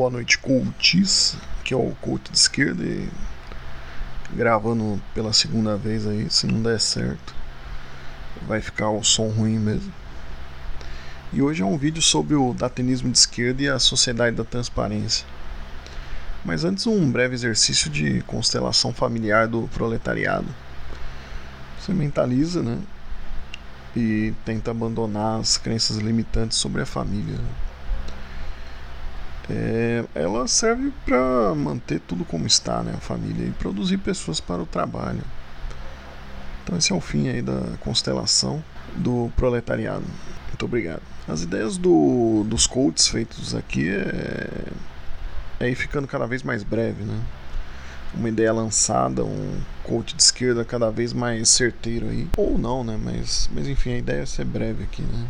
Boa noite, coaches, que é o coach de esquerda e gravando pela segunda vez aí, se não der certo, vai ficar o som ruim mesmo. E hoje é um vídeo sobre o datanismo de esquerda e a sociedade da transparência. Mas antes um breve exercício de constelação familiar do proletariado. Você mentaliza, né? E tenta abandonar as crenças limitantes sobre a família. É, ela serve para manter tudo como está, né, a família, e produzir pessoas para o trabalho. Então esse é o fim aí da constelação do proletariado. Muito obrigado. As ideias do, dos coaches feitos aqui é, é ir ficando cada vez mais breve, né? Uma ideia lançada, um coach de esquerda cada vez mais certeiro aí. Ou não, né? Mas, mas enfim, a ideia é ser breve aqui, né?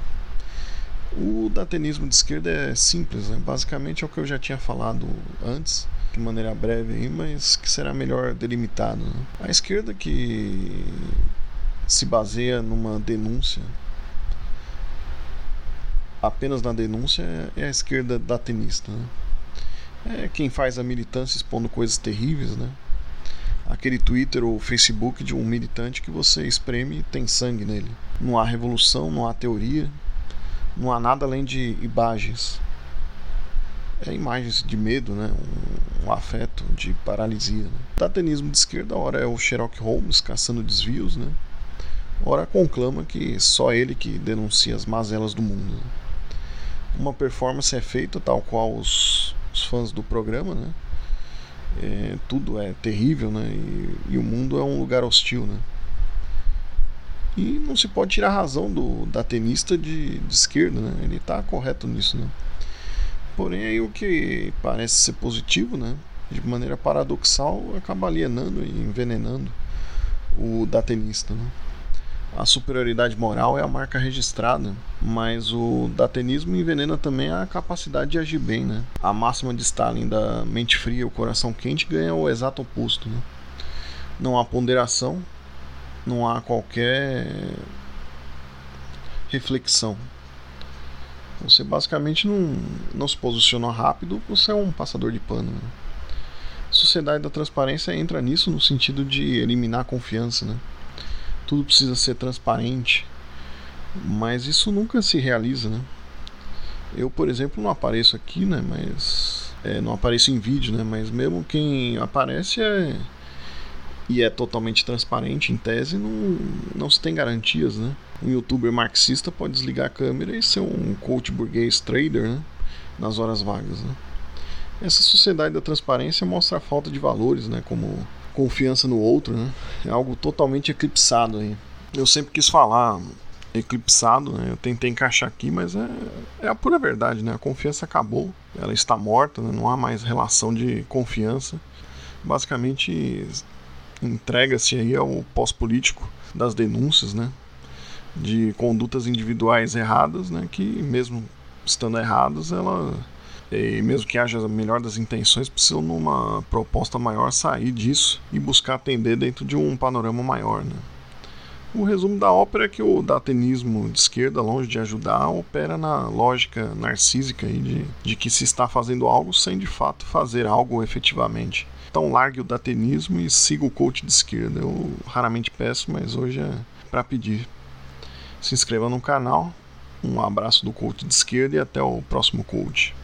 O datanismo de esquerda é simples, né? basicamente é o que eu já tinha falado antes, de maneira breve, aí, mas que será melhor delimitado. Né? A esquerda que se baseia numa denúncia, apenas na denúncia, é a esquerda datenista. Né? É quem faz a militância expondo coisas terríveis, né? aquele Twitter ou Facebook de um militante que você espreme e tem sangue nele. Não há revolução, não há teoria, não há nada além de imagens. É imagens de medo, né? um, um afeto de paralisia. Né? O datanismo de esquerda, ora é o Sherlock Holmes caçando desvios, né? ora conclama que só ele que denuncia as mazelas do mundo. Né? Uma performance é feita tal qual os, os fãs do programa, né? É, tudo é terrível, né? E, e, o mundo é um lugar hostil, né? E não se pode tirar a razão do da tenista de, de esquerda, né? Ele está correto nisso, né? Porém, aí o que parece ser positivo, né? De maneira paradoxal, acaba alienando e envenenando o da tenista, né? A superioridade moral é a marca registrada, mas o datenismo envenena também a capacidade de agir bem, né? A máxima de Stalin da mente fria, o coração quente ganha o exato oposto, né? Não há ponderação, não há qualquer reflexão. Você basicamente não, não se posiciona rápido, você é um passador de pano. Né? A sociedade da transparência entra nisso no sentido de eliminar a confiança. Né? Tudo precisa ser transparente, mas isso nunca se realiza. Né? Eu, por exemplo, não apareço aqui, né? mas é, não apareço em vídeo, né? mas mesmo quem aparece é e é totalmente transparente, em tese, não, não se tem garantias, né? Um youtuber marxista pode desligar a câmera e ser um coach burguês trader, né? Nas horas vagas, né? Essa sociedade da transparência mostra a falta de valores, né? Como confiança no outro, né? É algo totalmente eclipsado aí. Eu sempre quis falar eclipsado, né? Eu tentei encaixar aqui, mas é, é a pura verdade, né? A confiança acabou, ela está morta, né? não há mais relação de confiança. Basicamente, entrega-se aí ao pós-político das denúncias, né, de condutas individuais erradas, né, que mesmo estando erradas, ela e mesmo que haja a melhor das intenções, precisam numa proposta maior sair disso e buscar atender dentro de um panorama maior, né. O resumo da ópera é que o datanismo de esquerda, longe de ajudar, opera na lógica narcísica de, de que se está fazendo algo sem de fato fazer algo efetivamente. Então largue o datenismo e siga o coach de esquerda. Eu raramente peço, mas hoje é para pedir. Se inscreva no canal. Um abraço do coach de esquerda e até o próximo coach.